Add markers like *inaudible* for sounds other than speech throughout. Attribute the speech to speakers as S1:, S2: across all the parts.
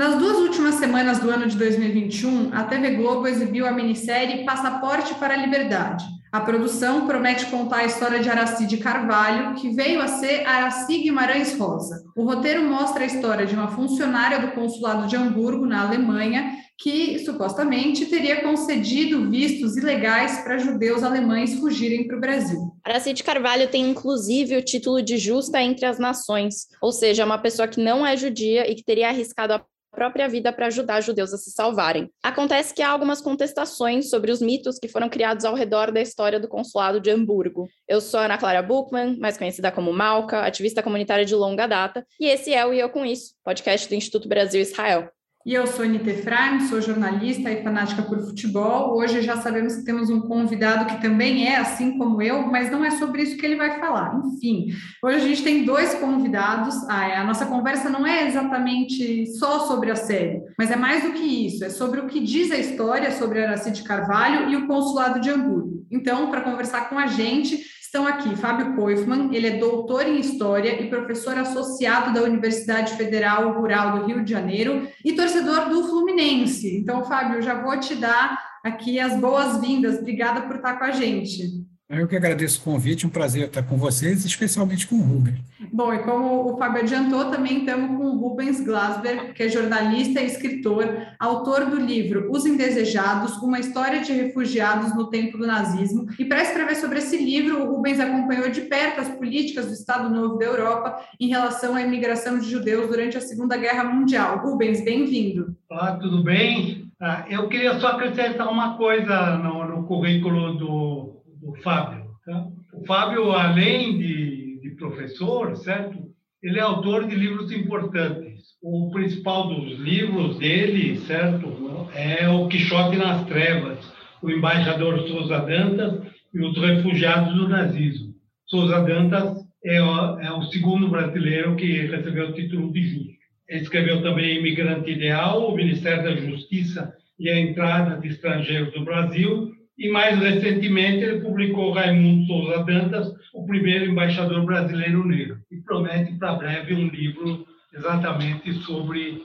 S1: Nas duas últimas semanas do ano de 2021, a TV Globo exibiu a minissérie Passaporte para a Liberdade. A produção promete contar a história de Aracide Carvalho, que veio a ser Araci Guimarães Rosa. O roteiro mostra a história de uma funcionária do consulado de Hamburgo, na Alemanha, que supostamente teria concedido vistos ilegais para judeus alemães fugirem para o Brasil.
S2: Aracide Carvalho tem inclusive o título de justa entre as nações, ou seja, uma pessoa que não é judia e que teria arriscado a própria vida para ajudar judeus a se salvarem. Acontece que há algumas contestações sobre os mitos que foram criados ao redor da história do consulado de Hamburgo. Eu sou Ana Clara Buchmann, mais conhecida como Malca, ativista comunitária de longa data, e esse é o E Eu Com Isso, podcast do Instituto Brasil Israel.
S1: E eu sou Anita Efraim, sou jornalista e fanática por futebol. Hoje já sabemos que temos um convidado que também é assim como eu, mas não é sobre isso que ele vai falar. Enfim, hoje a gente tem dois convidados. Ah, a nossa conversa não é exatamente só sobre a série, mas é mais do que isso. É sobre o que diz a história sobre Aracide Carvalho e o consulado de Hamburgo. Então, para conversar com a gente, Estão aqui Fábio Koifman, ele é doutor em História e professor associado da Universidade Federal Rural do Rio de Janeiro e torcedor do Fluminense. Então, Fábio, eu já vou te dar aqui as boas-vindas. Obrigada por estar com a gente.
S3: Eu que agradeço o convite, um prazer estar com vocês, especialmente com o Rubens.
S1: Bom, e como o Fábio adiantou, também estamos com o Rubens Glasberg, que é jornalista e escritor, autor do livro Os Indesejados, uma história de refugiados no tempo do nazismo. E para escrever sobre esse livro, o Rubens acompanhou de perto as políticas do Estado Novo da Europa em relação à imigração de judeus durante a Segunda Guerra Mundial. Rubens, bem-vindo.
S4: Olá, tudo bem? Ah, eu queria só acrescentar uma coisa no, no currículo do do Fábio. Tá? O Fábio, além de, de professor, certo? Ele é autor de livros importantes. O principal dos livros dele, certo, é O Quixote nas Trevas, O Embaixador Souza Dantas e os Refugiados do Nazismo. Souza Dantas é o, é o segundo brasileiro que recebeu o título de justo. Ele escreveu também Imigrante Ideal, o Ministério da Justiça e a Entrada de Estrangeiros do Brasil, e mais recentemente ele publicou Raimundo Souza Dantas, o primeiro embaixador brasileiro negro, e promete para breve um livro exatamente sobre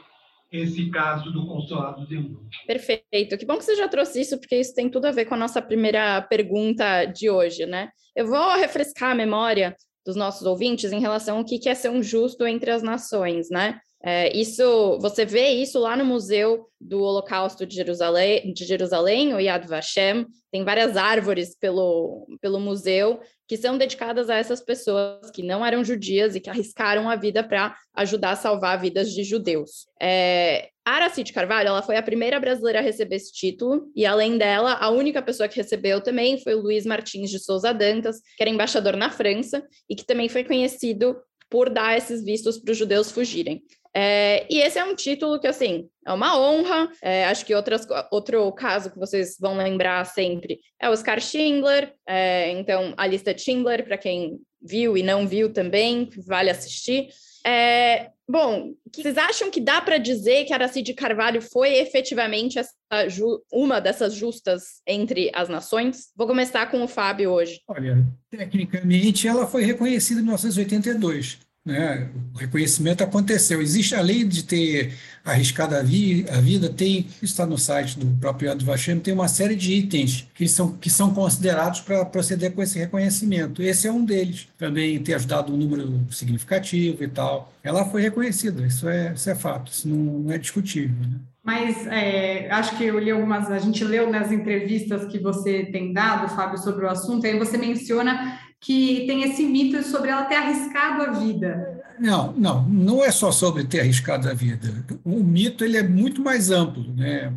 S4: esse caso do consulado de Hamburgo.
S2: Perfeito. Que bom que você já trouxe isso, porque isso tem tudo a ver com a nossa primeira pergunta de hoje, né? Eu vou refrescar a memória dos nossos ouvintes em relação ao que é ser um justo entre as nações, né? É, isso, você vê isso lá no Museu do Holocausto de Jerusalém, de Jerusalém, o Yad Vashem, tem várias árvores pelo, pelo museu que são dedicadas a essas pessoas que não eram judias e que arriscaram a vida para ajudar a salvar vidas de judeus. É, Aracide Carvalho ela foi a primeira brasileira a receber esse título, e além dela, a única pessoa que recebeu também foi o Luiz Martins de Souza Dantas, que era embaixador na França e que também foi conhecido por dar esses vistos para os judeus fugirem. É, e esse é um título que, assim, é uma honra. É, acho que outras, outro caso que vocês vão lembrar sempre é o Oscar Schindler. É, então, a lista Schindler, para quem viu e não viu também, vale assistir. É, bom, vocês acham que dá para dizer que Aracide Carvalho foi efetivamente uma dessas justas entre as nações? Vou começar com o Fábio hoje.
S3: Olha, tecnicamente ela foi reconhecida em 1982 né? O reconhecimento aconteceu. Existe, além de ter arriscado a, vi, a vida, tem, está no site do próprio Yad Vashem, tem uma série de itens que são, que são considerados para proceder com esse reconhecimento. Esse é um deles. Também ter ajudado um número significativo e tal. Ela foi reconhecida, isso é, isso é fato, isso não, não é discutível. Né?
S1: Mas é, acho que eu li algumas, a gente leu nas entrevistas que você tem dado, Fábio, sobre o assunto, aí você menciona que tem esse mito sobre ela ter arriscado a vida.
S3: Não, não, não é só sobre ter arriscado a vida. O mito ele é muito mais amplo, né?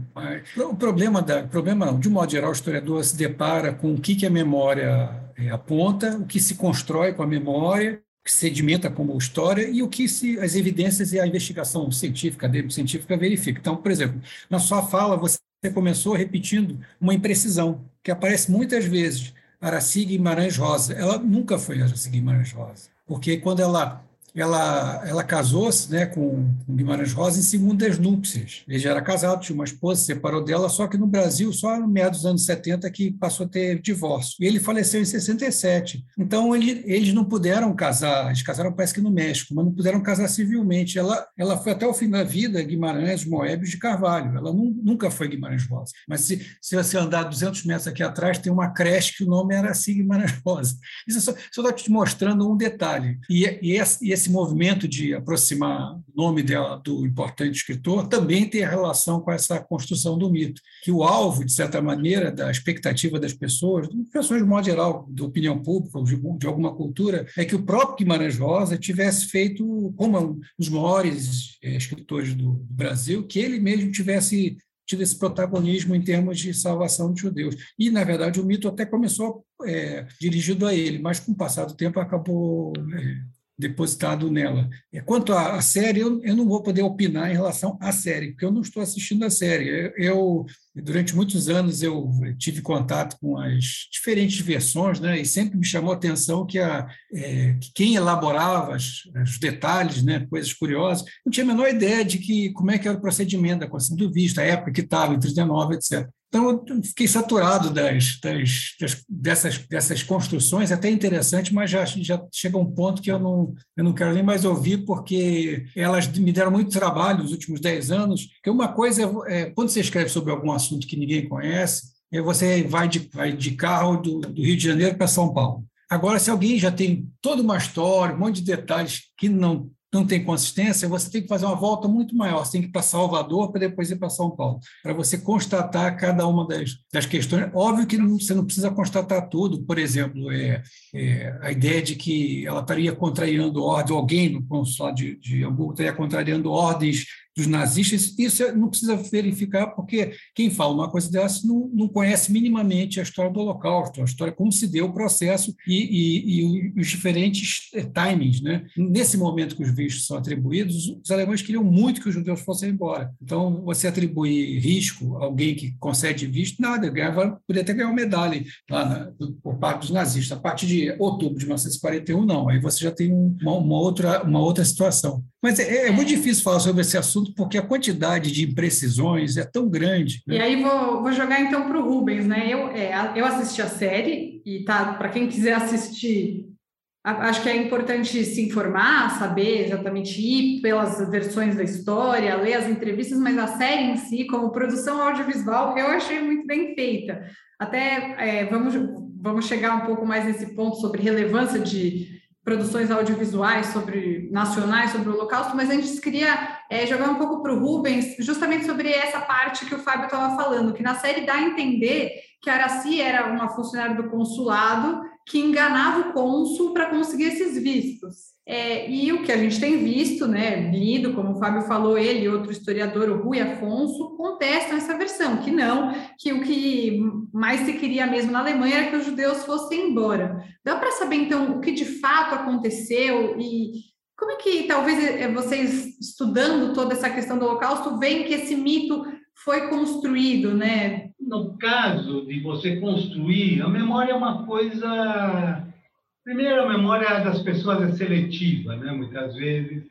S3: O problema da, problema não, de modo geral, o historiador se depara com o que, que a memória é, aponta, o que se constrói com a memória, que se sedimenta como história e o que se, as evidências e a investigação científica, científica verifica. Então, por exemplo, na sua fala você começou repetindo uma imprecisão que aparece muitas vezes Araci Guimarães Rosa. Ela nunca foi Araci Guimarães Rosa, porque quando ela ela, ela casou-se né, com, Guimarães Rosa em segundas núpcias. Ele já era casado, tinha uma esposa, separou dela, só que no Brasil, só no meio dos anos 70, que passou a ter divórcio. E ele faleceu em 67. Então, ele, eles não puderam casar, eles casaram parece que no México, mas não puderam casar civilmente. Ela, ela foi até o fim da vida Guimarães Moebius de Carvalho. Ela nunca foi Guimarães Rosa. Mas se, se você andar 200 metros aqui atrás, tem uma creche que o nome era assim Guimarães Rosa. Isso só estou te mostrando um detalhe. E, e, esse, esse movimento de aproximar o nome dela do importante escritor também tem relação com essa construção do mito, que o alvo, de certa maneira, da expectativa das pessoas, das pessoas de modo geral, da opinião pública, de, de alguma cultura, é que o próprio Guimarães Rosa tivesse feito, como um dos maiores é, escritores do, do Brasil, que ele mesmo tivesse tido esse protagonismo em termos de salvação de judeus. E, na verdade, o mito até começou é, dirigido a ele, mas com o passar do tempo acabou é, depositado nela. Quanto à série, eu, eu, não vou poder opinar em relação à série, porque eu não estou assistindo a série. Eu, durante muitos anos, eu tive contato com as diferentes versões, né, e sempre me chamou a atenção que, a, é, que quem elaborava as, os detalhes, né, coisas curiosas, não tinha a menor ideia de que, como é que era o procedimento da concessão do visto, a época que estava, em 39, etc. Então, eu fiquei saturado das, das, das, dessas, dessas construções, até interessante, mas já, já chega um ponto que eu não, eu não quero nem mais ouvir, porque elas me deram muito trabalho nos últimos dez anos. Que uma coisa é, é quando você escreve sobre algum assunto que ninguém conhece, você vai de, vai de carro do, do Rio de Janeiro para São Paulo. Agora, se alguém já tem toda uma história, um monte de detalhes que não não tem consistência, você tem que fazer uma volta muito maior. Você tem que ir para Salvador para depois ir para São Paulo, para você constatar cada uma das, das questões. Óbvio que não, você não precisa constatar tudo. Por exemplo, é, é, a ideia de que ela estaria contrariando ordem, alguém no consulado de, de Hamburgo estaria contrariando ordens dos nazistas, isso não precisa verificar, porque quem fala uma coisa dessa não, não conhece minimamente a história do Holocausto, a história, como se deu o processo e, e, e os diferentes eh, timings. Né? Nesse momento que os vistos são atribuídos, os alemães queriam muito que os judeus fossem embora. Então, você atribuir risco a alguém que concede visto, nada, ganhava, podia até ganhar uma medalha lá na, por parte dos nazistas. A partir de outubro de 1941, não. Aí você já tem uma, uma outra, uma outra situação. Mas é, é, muito difícil falar sobre esse assunto porque a quantidade de imprecisões é tão grande.
S1: Né? E aí vou, vou jogar então para o Rubens, né? Eu, é, eu assisti a série e tá para quem quiser assistir, acho que é importante se informar, saber exatamente ir pelas versões da história, ler as entrevistas, mas a série em si, como produção audiovisual, eu achei muito bem feita. Até é, vamos vamos chegar um pouco mais nesse ponto sobre relevância de produções audiovisuais sobre nacionais sobre o Holocausto, mas a gente queria é, jogar um pouco para o Rubens, justamente sobre essa parte que o Fábio estava falando, que na série dá a entender que Araci era uma funcionária do consulado que enganava o cônsul para conseguir esses vistos. É, e o que a gente tem visto, né, lido, como o Fábio falou, ele e outro historiador, o Rui Afonso, contestam essa versão, que não, que o que mais se queria mesmo na Alemanha era que os judeus fossem embora. Dá para saber, então, o que de fato aconteceu e como é que, talvez, é, vocês, estudando toda essa questão do Holocausto, veem que esse mito foi construído, né?
S4: No caso de você construir, a memória é uma coisa Primeiro, a memória das pessoas é seletiva, né? Muitas vezes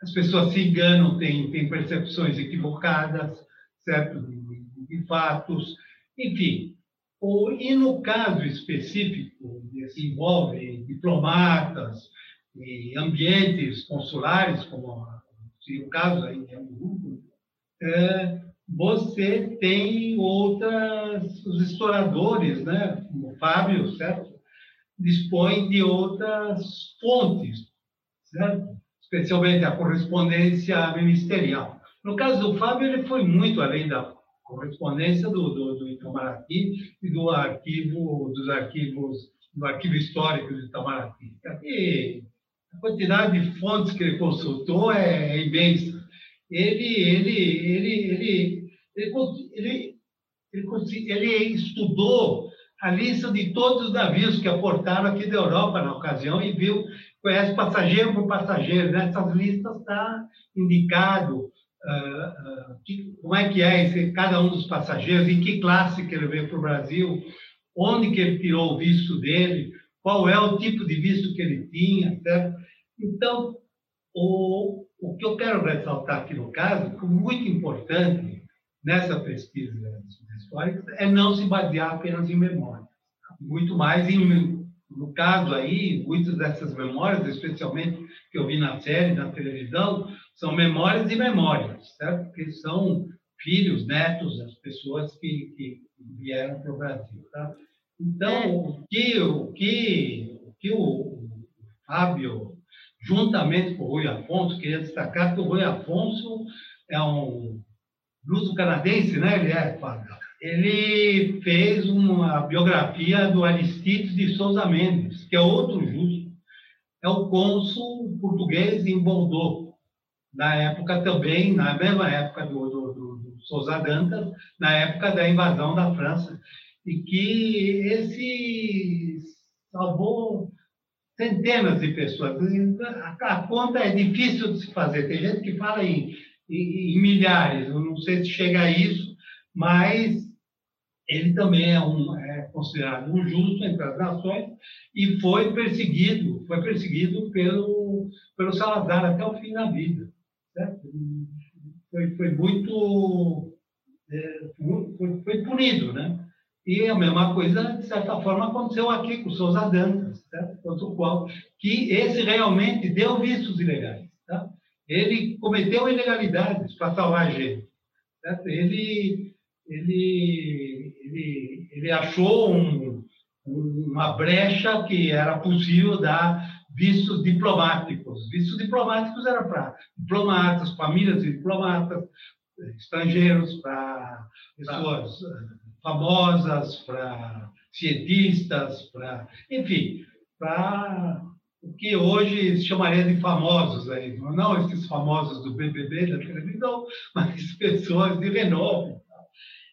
S4: as pessoas se enganam, têm, têm percepções equivocadas, certo? De, de fatos, enfim. O, e no caso específico, que envolve diplomatas e ambientes consulares, como o caso aí de Hamburgo, é, você tem outras, os exploradores, né? Como o Fábio, certo? Dispõe de outras fontes, certo? especialmente a correspondência ministerial. No caso do Fábio, ele foi muito além da correspondência do, do, do Itamaraty e do arquivo, dos arquivos, do arquivo histórico do Itamaraty. E a quantidade de fontes que ele consultou é, é imensa. Ele, ele, ele, ele, ele, ele, ele, ele estudou a lista de todos os navios que aportaram aqui da Europa na ocasião e viu, conhece passageiro por passageiro. Nessas listas está indicado uh, uh, que, como é que é esse, cada um dos passageiros, em que classe que ele veio para o Brasil, onde que ele tirou o visto dele, qual é o tipo de visto que ele tinha, certo? Então, o, o que eu quero ressaltar aqui no caso, que é muito importante nessa pesquisa é não se basear apenas em memórias. Muito mais em, no caso aí, muitas dessas memórias, especialmente que eu vi na série, na televisão, são memórias e memórias, certo? Porque são filhos, netos das pessoas que, que vieram para o Brasil, tá? Então, é. o que o, que, o, que o Fábio, juntamente com o Rui Afonso, queria destacar que o Rui Afonso é um luso-canadense, né? Ele é, Fábio? Ele fez uma biografia do Aristides de Souza Mendes, que é outro justo. É o cônsul português em Bordeaux, na época também, na mesma época do, do, do, do Souza Dantas, na época da invasão da França e que esse salvou centenas de pessoas. A, conta é difícil de se fazer. Tem gente que fala em, em, em milhares, eu não sei se chega a isso, mas ele também é, um, é considerado um justo entre as nações e foi perseguido, foi perseguido pelo, pelo Salazar até o fim da vida. Certo? Foi, foi muito é, foi, foi punido, né? E a mesma coisa, de certa forma, aconteceu aqui com Souza Dantas, certo? o qual, que esse realmente deu vistos ilegais. Tá? Ele cometeu ilegalidades para salvar a gente. Certo? Ele, ele, ele, ele achou um, uma brecha que era possível dar vistos diplomáticos. Vistos diplomáticos era para diplomatas, famílias de diplomatas, estrangeiros, para pessoas famosas, para cientistas, para, enfim, para o que hoje se chamaria de famosos aí, não esses famosos do BBB da televisão, *laughs* mas pessoas de renome.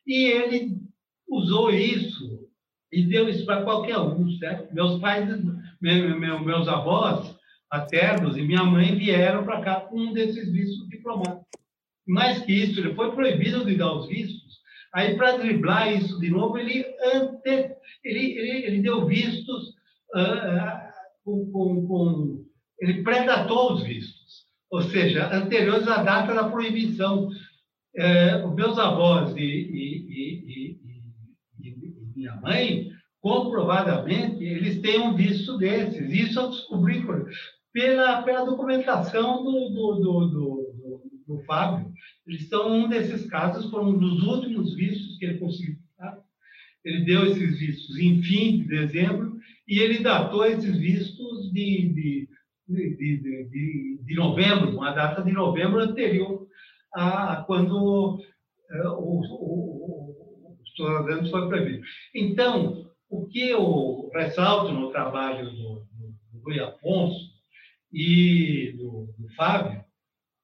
S4: E ele usou isso e deu isso para qualquer um, certo? Meus pais, meus avós paternos e minha mãe vieram para cá com um desses vistos diplomáticos. Mais que isso, ele foi proibido de dar os vistos Aí, para driblar isso de novo, ele, ante, ele, ele, ele deu vistos uh, com, com, com, Ele predatou os vistos, ou seja, anteriores à data da proibição. Uh, meus avós e, e, e, e, minha mãe, comprovadamente, eles têm um visto desses. Isso eu descobri pela, pela documentação do, do, do, do, do Fábio. Eles são um desses casos, foram um dos últimos vistos que ele conseguiu. Tá? Ele deu esses vistos em fim de dezembro e ele datou esses vistos de, de, de, de, de novembro, uma data de novembro anterior a quando uh, o, o, o, foi previsto. Então, o que eu ressalto no trabalho do, do, do Rui Afonso e do, do Fábio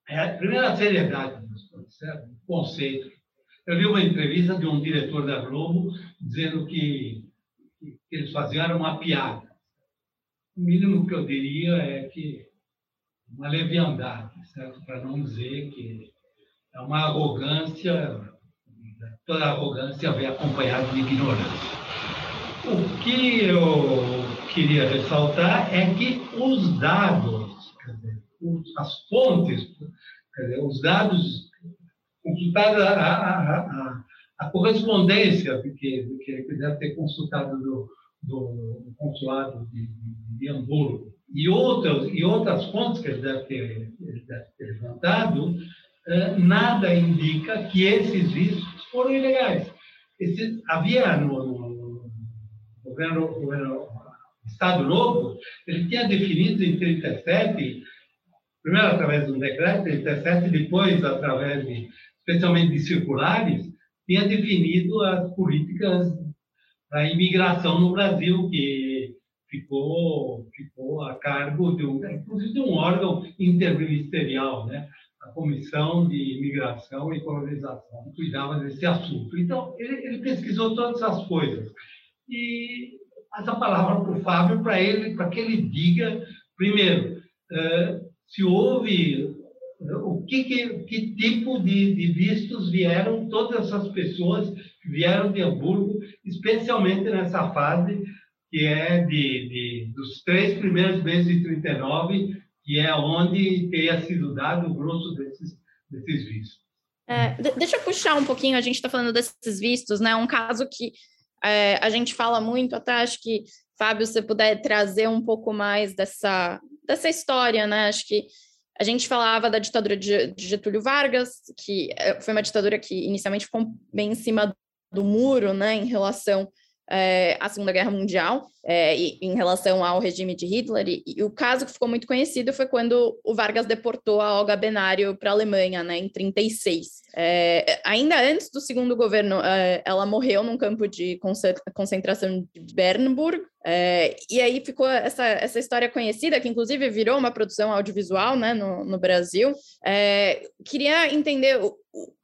S4: é, a primeira, seriedade certo? o conceito. Eu vi uma entrevista de um diretor da Globo dizendo que, que eles faziam uma piada. O mínimo que eu diria é que uma leviandade, certo? Para não dizer que é uma arrogância, toda arrogância vem acompanhada de ignorância. O que eu queria ressaltar é que os dados, dizer, as fontes, dizer, os dados consultado a, a, a, correspondência que, que ele deve ter consultado do, do consulado de, de, Hamburgo e outras, e outras fontes que ele deve ter, ele deve ter levantado, eh, nada indica que esses foram ilegais. Esse, havia no, no governo, governo Estado Novo, ele tinha definido em 37, primeiro através de um decreto, 37, depois através de especialmente de circulares, tinha definido as políticas da imigração no Brasil, que ficou, ficou a cargo de um, inclusive de um órgão interministerial, né? A Comissão de Imigração e Colonização, cuidava desse assunto. Então, ele, ele pesquisou todas essas coisas. E essa palavra para o Fábio, para ele, para que ele diga, primeiro, uh, se houve o que, que, que tipo de, de, vistos vieram todas essas pessoas que vieram de Hamburgo, especialmente nessa fase que é de, de dos três primeiros meses de 39, que é onde teria sido dado o grosso desses, desses vistos.
S2: É, deixa eu puxar um pouquinho, a gente está falando desses vistos, né? Um caso que é, a gente fala muito, até acho que, Fábio, se puder trazer um pouco mais dessa, dessa história, né? Acho que a gente falava da ditadura de Getúlio Vargas, que é, foi uma ditadura que inicialmente ficou bem em cima do muro, né, em relação é, à Segunda Guerra Mundial, é, e, em relação ao regime de Hitler. E, e, o caso que ficou muito conhecido foi quando o Vargas deportou a Olga Benário para a Alemanha, né, em 36. É, ainda antes do segundo governo, ela morreu num campo de concentração de Bernburg. E aí ficou essa, essa história conhecida, que inclusive virou uma produção audiovisual né, no, no Brasil. Queria entender o,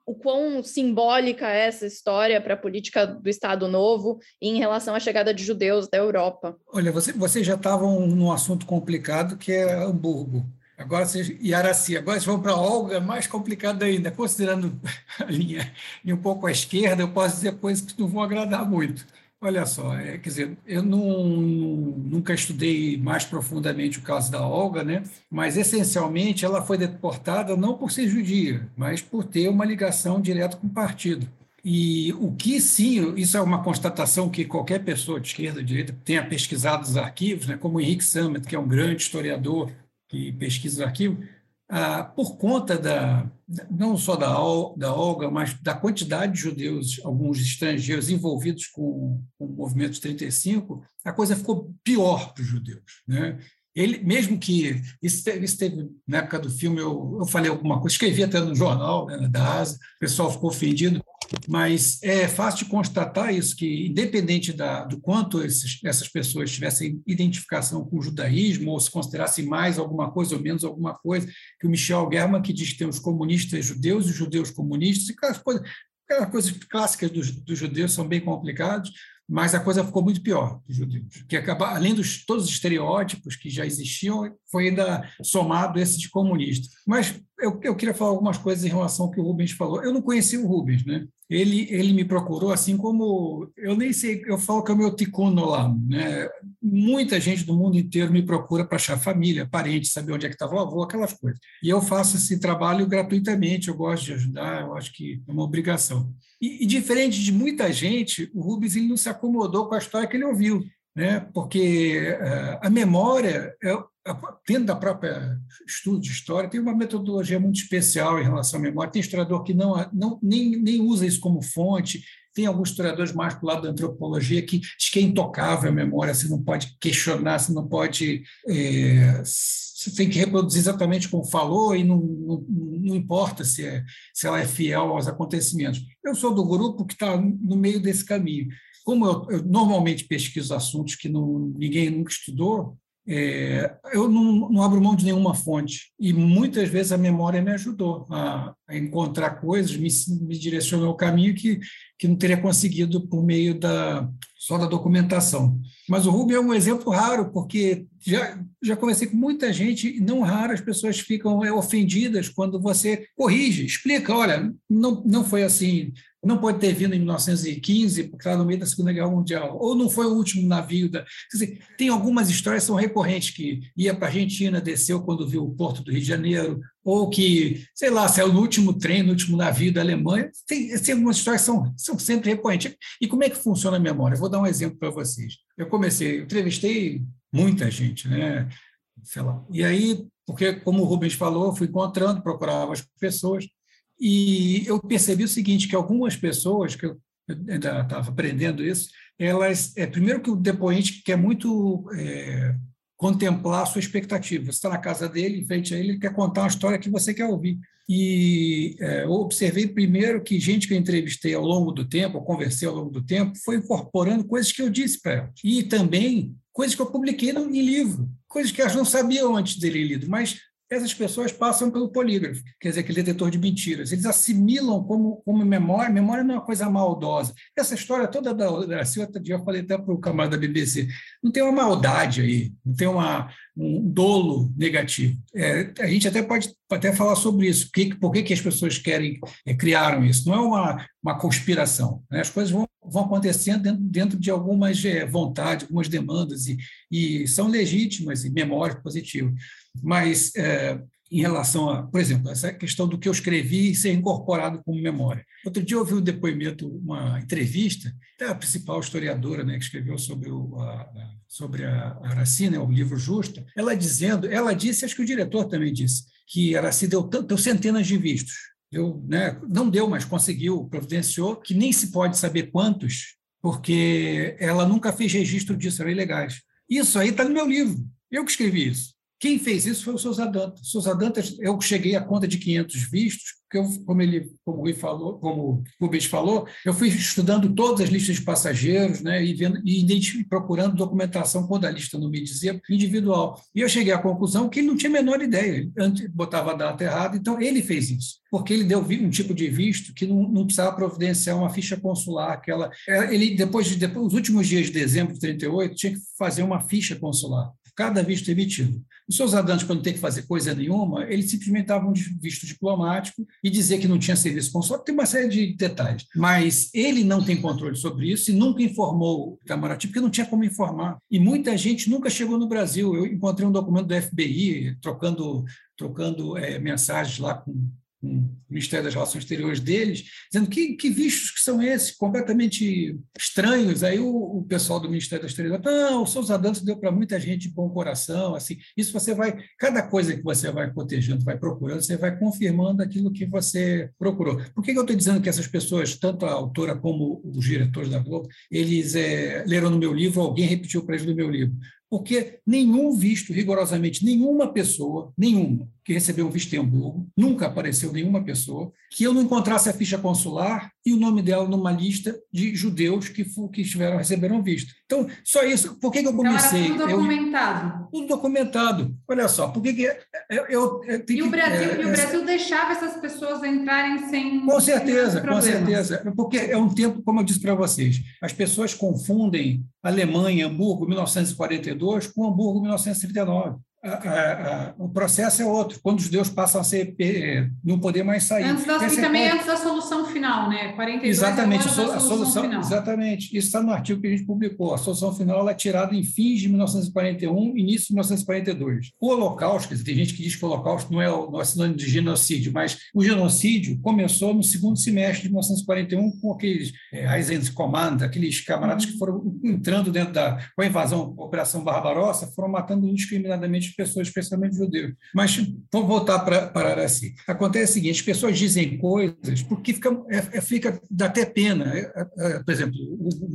S2: o quão simbólica é essa história para a política do Estado Novo em relação à chegada de judeus da Europa.
S3: Olha, você, você já estavam num assunto complicado que é Hamburgo. Agora vocês, e Araci, agora vocês vão para Olga, mais complicado ainda. Considerando *laughs* a linha um pouco à esquerda, eu posso dizer coisas que não vão agradar muito. Olha só, é, quer dizer, eu não, nunca estudei mais profundamente o caso da Olga, né? mas essencialmente ela foi deportada não por ser judia, mas por ter uma ligação direta com o partido. E o que sim, isso é uma constatação que qualquer pessoa de esquerda ou direita tenha pesquisado os arquivos, né? como o Henrique Sammet, que é um grande historiador que pesquisa os arquivos, ah, por conta da, não só da, da Olga, mas da quantidade de judeus, alguns estrangeiros envolvidos com, com o movimento de 35, a coisa ficou pior para os judeus. Né? Ele, mesmo que isso isso na época do filme, eu, eu falei alguma coisa, escrevi até no jornal né, da ASA, o pessoal ficou ofendido, mas é fácil constatar isso, que independente da, do quanto esses, essas pessoas tivessem identificação com o judaísmo, ou se considerassem mais alguma coisa ou menos alguma coisa, que o Michel German, que diz que tem os comunistas judeus e os judeus comunistas, e aquelas coisas, aquelas coisas clássicas dos, dos judeus são bem complicadas, mas a coisa ficou muito pior dos judeus, que acaba, além dos todos os estereótipos que já existiam, foi ainda somado esse de comunista. Mas eu, eu queria falar algumas coisas em relação ao que o Rubens falou. Eu não conheci o Rubens, né? ele, ele me procurou, assim como eu nem sei, eu falo que é o meu ticuno lá. Né? Muita gente do mundo inteiro me procura para achar família, parente, saber onde é que estava o avô, aquelas coisas. E eu faço esse trabalho gratuitamente, eu gosto de ajudar, eu acho que é uma obrigação. E, e diferente de muita gente, o Rubens ele não se acomodou com a história que ele ouviu né? porque uh, a memória, é, dentro da própria estudo de história, tem uma metodologia muito especial em relação à memória. Tem historiador que não, não nem, nem usa isso como fonte, tem alguns historiadores mais para o lado da antropologia que diz que é intocável a memória, você não pode questionar, você não pode. É, você tem que reproduzir exatamente como falou e não, não, não importa se, é, se ela é fiel aos acontecimentos. Eu sou do grupo que está no meio desse caminho como eu, eu normalmente pesquiso assuntos que não, ninguém nunca estudou, é, eu não, não, abro mão de nenhuma fonte. E muitas vezes a memória me ajudou a, encontrar coisas, me, me direcionou ao caminho que, que não teria conseguido por meio da só da documentação. Mas o Rubio é um exemplo raro, porque já, já conversei com muita gente, e não raro as pessoas ficam é, ofendidas quando você corrige, explica, olha, não, não foi assim, não pode ter vindo em 1915, porque estava no meio da Segunda Guerra Mundial, ou não foi o último navio. Da... Dizer, tem algumas histórias são recorrentes, que ia para a Argentina, desceu quando viu o porto do Rio de Janeiro, ou que, sei lá, saiu no último trem, no último navio da Alemanha. Tem, tem algumas histórias que são, são sempre recorrentes. E como é que funciona a memória? Vou dar um exemplo para vocês. Eu comecei, eu entrevistei muita gente, né? Sei lá. E aí, porque, como o Rubens falou, fui encontrando, procurava as pessoas, e eu percebi o seguinte, que algumas pessoas, que eu ainda estava aprendendo isso, elas, é, primeiro que o depoente quer muito é, contemplar a sua expectativa. Você está na casa dele, em frente a ele, ele quer contar uma história que você quer ouvir. E é, eu observei primeiro que gente que eu entrevistei ao longo do tempo, conversei ao longo do tempo, foi incorporando coisas que eu disse para elas. E também coisas que eu publiquei em livro, coisas que elas não sabiam antes dele lido, mas essas pessoas passam pelo polígrafo, quer dizer, aquele detetor de mentiras. Eles assimilam como, como memória, memória não é uma coisa maldosa. Essa história toda da outro dia eu falei até para o camarada da BBC, não tem uma maldade aí, não tem uma, um dolo negativo. É, a gente até pode até falar sobre isso, que, por que, que as pessoas querem, é, criaram isso. Não é uma, uma conspiração, né? as coisas vão vão acontecendo dentro, dentro de algumas é, vontades, algumas demandas, e, e, são legítimas e memórias positivas. Mas, é, em relação a, por exemplo, essa questão do que eu escrevi e ser incorporado como memória. Outro dia eu ouvi um depoimento, uma entrevista da principal historiadora né, que escreveu sobre, o, a, sobre a Araci, né, o livro Justa, ela dizendo, ela disse, acho que o diretor também disse, que Araci deu, deu centenas de vistos Deu, né, não deu, mas conseguiu, providenciou, que nem se pode saber quantos, porque ela nunca fez registro disso, eram ilegais. Isso aí está no meu livro. Eu que escrevi isso. Quem fez isso foi o Souza Dantas. Souza Dantas, eu cheguei à conta de 500 vistos, porque eu, como ele, como o Rui falou, como o Rubens falou, eu fui estudando todas as listas de passageiros, né, e vendo e procurando documentação quando a lista não me dizia individual. E eu cheguei à conclusão que ele não tinha a menor ideia, ele botava a data errada, então ele fez isso, porque ele deu um tipo de visto que não, não precisava providenciar uma ficha consular, aquela, é, ele depois de depois, os últimos dias de dezembro de 38 tinha que fazer uma ficha consular cada visto emitido. Os seus adantes, quando tem que fazer coisa nenhuma, eles simplesmente davam um visto diplomático e dizer que não tinha serviço consular, tem uma série de detalhes. Mas ele não tem controle sobre isso e nunca informou o Itamaraty, porque não tinha como informar. E muita gente nunca chegou no Brasil. Eu encontrei um documento do FBI trocando, trocando é, mensagens lá com Ministério das Relações Exteriores deles, dizendo que, que vistos que são esses, completamente estranhos. Aí o, o pessoal do Ministério das Exteriores, não, o Souza Dantas deu para muita gente de bom coração, assim, isso você vai, cada coisa que você vai cotejando, vai procurando, você vai confirmando aquilo que você procurou. Por que, que eu estou dizendo que essas pessoas, tanto a autora como os diretores da Globo, eles é, leram no meu livro, alguém repetiu para eles no meu livro? porque nenhum visto, rigorosamente nenhuma pessoa, nenhuma, que recebeu um visto em Hamburgo, nunca apareceu nenhuma pessoa, que eu não encontrasse a ficha consular e o nome dela numa lista de judeus que, que estiveram, receberam visto. Então, só isso. Por que, que eu comecei?
S1: Então, tudo documentado.
S3: Eu, tudo documentado. Olha só, por que, que eu, eu, eu
S1: e, o Brasil, é, e o Brasil deixava essas pessoas entrarem sem.
S3: Com certeza, sem com certeza. Porque é um tempo, como eu disse para vocês, as pessoas confundem Alemanha, Hamburgo, 1942, com Hamburgo, 1939 a, a, o processo é outro. Quando os judeus passam a ser não poder mais sair.
S1: Antes da, e também antes da solução final, né? 42
S3: exatamente, a, solução, solução final. Exatamente. Isso está no artigo que a gente publicou. A solução final é tirada em fins de 1941, início de 1942. O Holocausto, quer dizer, tem gente que diz que o Holocausto não é, o, não é sinônimo de genocídio, mas o genocídio começou no segundo semestre de 1941 com aqueles é, Command, aqueles camaradas que foram entrando dentro da com a invasão, a Operação Barbarossa, foram matando indiscriminadamente pessoas, especialmente judeus. Mas vamos voltar para, para Araci. Acontece o seguinte: as pessoas dizem coisas porque fica, é, é fica dá até pena. É, é, por exemplo,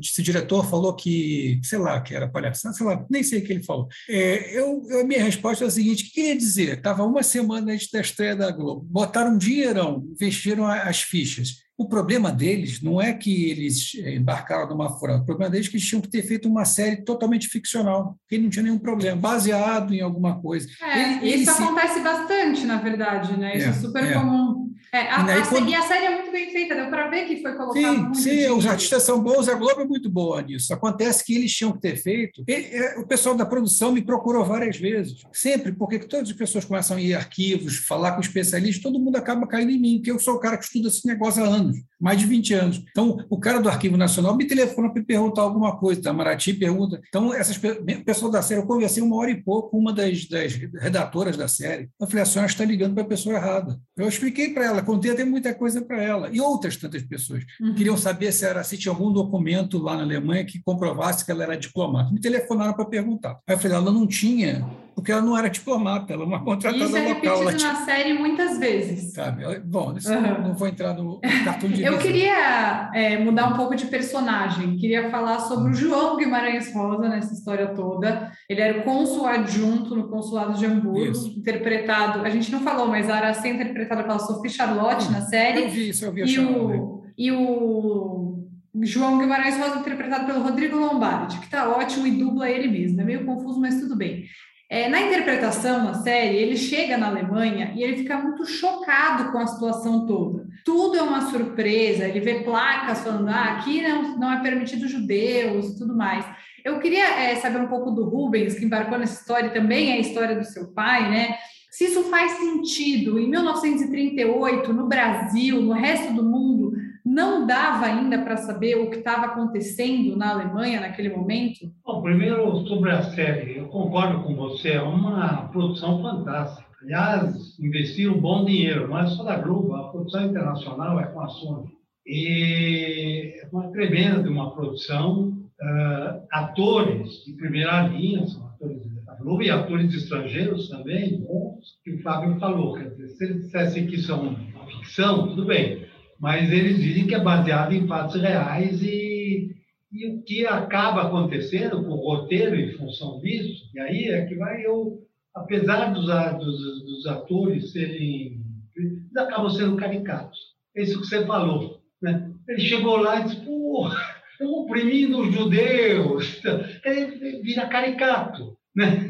S3: esse diretor falou que, sei lá, que era palhaçada, sei lá, nem sei o que ele falou. É, eu, a minha resposta é a seguinte: o que queria dizer? Estava uma semana antes da estreia da Globo, botaram um dinheirão, investiram as fichas. O problema deles não é que eles eh, embarcaram numa furada, o problema deles é que eles tinham que ter feito uma série totalmente ficcional, que não tinha nenhum problema, baseado em alguma coisa.
S1: É, ele, isso ele acontece se... bastante, na verdade, né? Isso é, é super é. comum. É, a, e, a, quando... e, a, série é muito bem feita, deu para ver que foi colocado.
S3: Sim, sim os artistas são bons, a Globo é muito boa nisso. Acontece que eles tinham que ter feito. E, é, o pessoal da produção me procurou várias vezes, sempre, porque todas as pessoas começam a ir arquivos, falar com especialistas, todo mundo acaba caindo em mim, porque eu sou o cara que estuda esse negócio há anos, mais de 20 anos. Então, o cara do Arquivo Nacional me telefona para perguntar alguma coisa, tá? Maraty pergunta. Então, essas o pessoal da série, eu conversei uma hora e pouco com uma das, das redatoras da série. Eu falei, a senhora está ligando para a pessoa errada. Eu expliquei para ela, contei até muita coisa para ela. E outras tantas pessoas uhum. queriam saber se, era, se tinha algum documento lá na Alemanha que comprovasse que ela era diplomata. Me telefonaram para perguntar. Aí eu falei, ela não tinha porque ela não era diplomata, ela é uma contratada
S1: isso é
S3: local.
S1: Isso é na série muitas vezes.
S3: Sabe? Bom, uhum. não vou entrar no cartão de
S1: Eu queria é, mudar um pouco de personagem, queria falar sobre o João Guimarães Rosa nessa história toda. Ele era o cônsul adjunto no consulado de Hamburgo, isso. interpretado, a gente não falou, mas a Araci é interpretada pela Sophie Charlotte hum, na série.
S3: Eu vi isso, eu vi
S1: e o, e o João Guimarães Rosa interpretado pelo Rodrigo Lombardi, que está ótimo e dubla ele mesmo. É meio confuso, mas tudo bem. É, na interpretação na série, ele chega na Alemanha e ele fica muito chocado com a situação toda. Tudo é uma surpresa, ele vê placas falando, ah, aqui não, não é permitido judeus e tudo mais. Eu queria é, saber um pouco do Rubens, que embarcou nessa história, também é a história do seu pai, né? Se isso faz sentido. Em 1938, no Brasil, no resto do mundo, não dava ainda para saber o que estava acontecendo na Alemanha naquele momento?
S4: Bom, primeiro, sobre a série, eu concordo com você, é uma produção fantástica. Aliás, investiram bom dinheiro, não é só da Globo, a produção internacional é com a Sony. E é uma tremenda de uma produção, uh, atores de primeira linha, são atores da Globo e atores estrangeiros também, bons, que o Fábio falou. Quer dizer, se eles dissessem que são ficção, tudo bem, mas eles dizem que é baseado em fatos reais e, e o que acaba acontecendo com o roteiro em função disso, e aí é que vai eu, apesar dos, dos, dos atores serem, eles acabam sendo caricatos. É isso que você falou, né? Ele chegou lá e disse, pô, oprimindo os judeus, *laughs* ele vira caricato, né?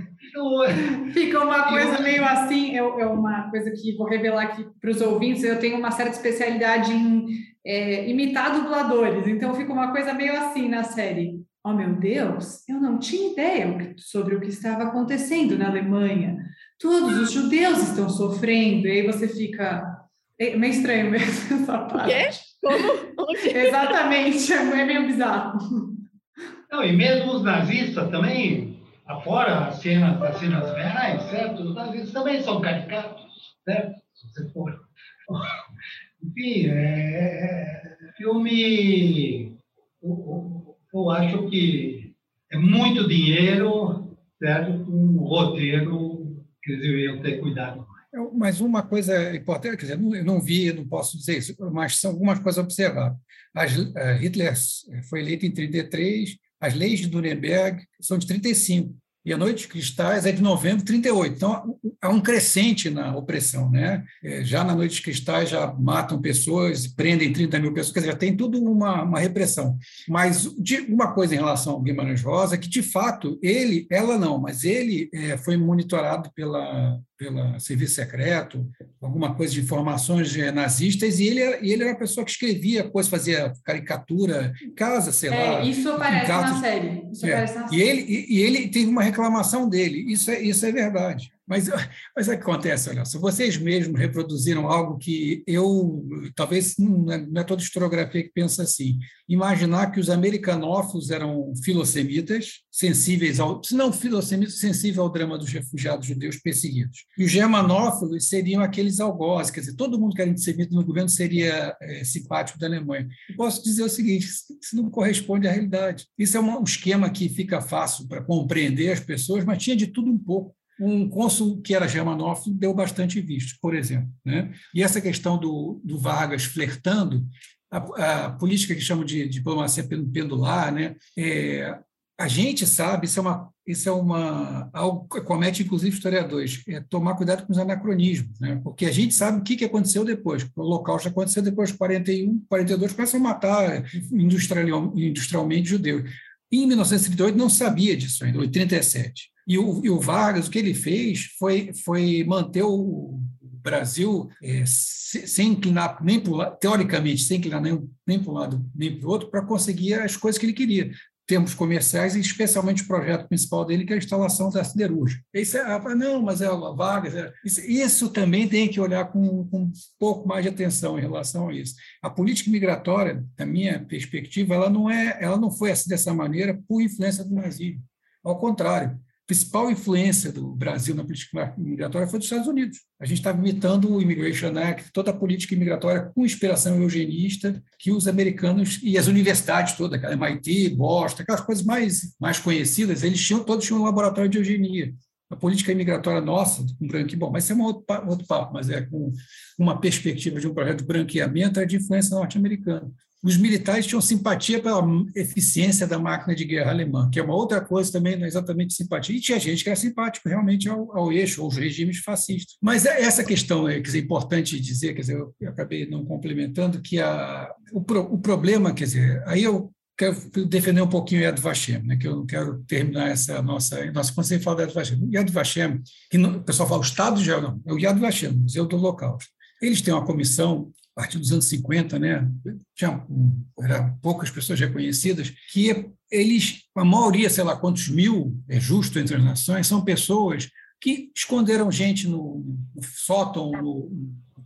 S1: Fica uma coisa meio assim, é, é uma coisa que vou revelar aqui para os ouvintes, eu tenho uma certa especialidade em é, imitar dubladores, então fica uma coisa meio assim na série. Oh, meu Deus, eu não tinha ideia sobre o que estava acontecendo na Alemanha. Todos os judeus estão sofrendo, e aí você fica... É meio estranho mesmo *laughs* essa parte.
S2: Quê? Como?
S1: Exatamente, é meio bizarro.
S4: Não, e mesmo os nazistas também afora as cenas, as cenas reais, certo? Os nazistas também são caricatos, certo? Se você for. *laughs* Enfim, é, é, filme. Eu, eu, acho que é muito dinheiro, certo? Com um roteiro que eles deveriam ter cuidado.
S3: Mas uma coisa importante, quer dizer, eu não vi, não posso dizer isso, mas são algumas coisas. As, uh, Hitler foi eleito em 33, as leis de Nuremberg são de 35 e a Noite de Cristais é de novembro de 38. Então, há um crescente na opressão. Né? É, já na Noite de Cristais já matam pessoas, prendem 30 mil pessoas, quer dizer, já tem tudo uma, uma repressão. Mas de, uma coisa em relação ao Guimarães Rosa, que de fato ele, ela não, mas ele é, foi monitorado pela, pelo serviço secreto, alguma coisa de informações nazistas, e ele, era, e ele era uma pessoa que escrevia coisas, fazia caricatura em casa, sei
S1: é,
S3: lá.
S1: Isso aparece na série. Isso
S3: é.
S1: aparece na
S3: e, série. Ele, e, e, ele teve uma reclamação dele, isso é, isso é verdade. Mas, mas é que acontece, olha, se vocês mesmos reproduziram algo que eu, talvez não é, não é toda historiografia que pensa assim, imaginar que os americanófilos eram filosemitas, sensíveis ao, se não filosemitas, sensíveis ao drama dos refugiados judeus perseguidos. E os germanófilos seriam aqueles algozes, quer dizer, todo mundo que era antissemita no governo seria é, simpático da Alemanha. Eu posso dizer o seguinte, isso não corresponde à realidade. Isso é um esquema que fica fácil para compreender as pessoas, mas tinha de tudo um pouco um cônsul que era germanófilo deu bastante visto, por exemplo. Né? E essa questão do, do Vargas flertando, a, a política que chamam de, de diplomacia pendular, né? É, a gente sabe, isso é uma, isso é uma algo que comete inclusive historiadores, é tomar cuidado com os anacronismos, né? porque a gente sabe o que, que aconteceu depois. O já aconteceu depois de 41, 42, começam a matar industrial, industrialmente judeus. Em 1938 não sabia disso ainda, 87. E o, e o Vargas, o que ele fez foi, foi manter o Brasil é, sem inclinar nem lado, teoricamente, sem inclinar nem, nem para um lado nem para o outro, para conseguir as coisas que ele queria termos comerciais e especialmente o projeto principal dele, que é a instalação da siderúrgica. Isso é, ah, não, mas é a Vargas. É, isso, isso, também tem que olhar com, com, um pouco mais de atenção em relação a isso. A política migratória, da minha perspectiva, ela não é, ela não foi assim dessa maneira por influência do nazismo. Ao contrário, principal influência do Brasil na política migratória foi dos Estados Unidos. A gente estava imitando o Immigration Act, toda a política migratória com inspiração eugenista que os americanos e as universidades todas, MIT, Boston, aquelas coisas mais, mais conhecidas, eles tinham, todos tinham um laboratório de eugenia. A política imigratória nossa, com branqueamento, bom, mas isso é um outro, outro papo, mas é com uma perspectiva de um projeto de branqueamento, é de influência norte-americana os militares tinham simpatia pela eficiência da máquina de guerra alemã, que é uma outra coisa também, não é exatamente simpatia. E tinha gente que era simpático realmente ao, ao eixo, aos regimes fascistas. Mas é essa questão é quer dizer, importante dizer, quer dizer, eu, acabei não complementando, que a, o, pro, o problema, quer dizer, aí eu quero defender um pouquinho o Yad Vashem, né, que eu não quero terminar essa nossa... Quando você fala do Yad Vashem, Yad Vashem, que o pessoal fala o Estado de Israel, não, é o Yad Vashem, Museu do Holocausto. Eles têm uma comissão a partir dos anos 50, né, tinha eram poucas pessoas reconhecidas, que eles, a maioria, sei lá quantos mil, é justo entre as nações, são pessoas que esconderam gente no, no sótão, no,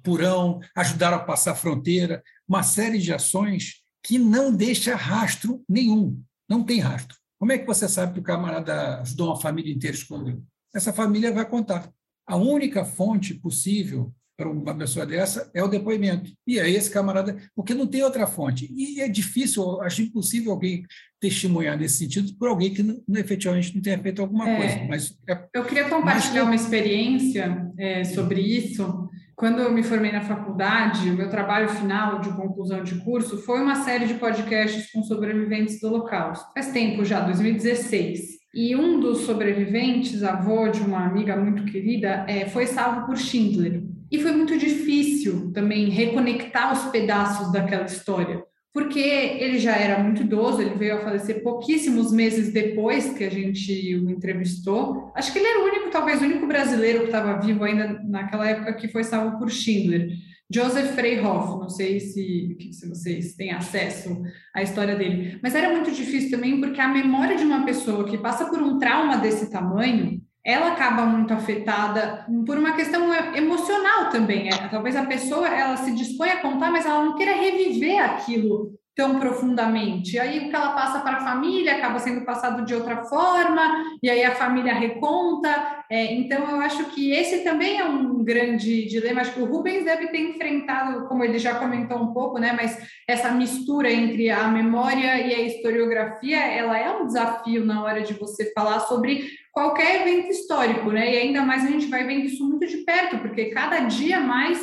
S3: porão, ajudaram a passar a fronteira, uma série de ações que não deixa rastro nenhum, não tem rastro. Como é que você sabe que o camarada ajudou uma família inteira a esconder? Essa família vai contar. A única fonte possível para uma pessoa dessa é o depoimento. E é esse camarada, porque não tem outra fonte. E é difícil, acho impossível alguém testemunhar nesse sentido por alguém que não, efetivamente não tenha feito alguma é, coisa. Mas
S1: é, eu queria compartilhar uma experiência é, sobre isso. Quando eu me formei na faculdade, o meu trabalho final de conclusão de curso foi uma série de podcasts com sobreviventes do Holocausto. Faz tempo já, 2016. E um dos sobreviventes, avô de uma amiga muito querida, é, foi salvo por Schindler. E foi muito difícil também reconectar os pedaços daquela história, porque ele já era muito idoso, ele veio a falecer pouquíssimos meses depois que a gente o entrevistou. Acho que ele era o único, talvez o único brasileiro que estava vivo ainda naquela época que foi salvo por Schindler. Joseph Freyhoff, não sei se, se vocês têm acesso à história dele, mas era muito difícil também porque a memória de uma pessoa que passa por um trauma desse tamanho ela acaba muito afetada por uma questão emocional também. É, talvez a pessoa ela se dispõe a contar, mas ela não queira reviver aquilo tão profundamente. Aí o que ela passa para a família acaba sendo passado de outra forma, e aí a família reconta. É, então, eu acho que esse também é um grande dilema. Acho que o Rubens deve ter enfrentado, como ele já comentou um pouco, né? Mas essa mistura entre a memória e a historiografia, ela é um desafio na hora de você falar sobre qualquer evento histórico, né? E ainda mais a gente vai vendo isso muito de perto, porque cada dia mais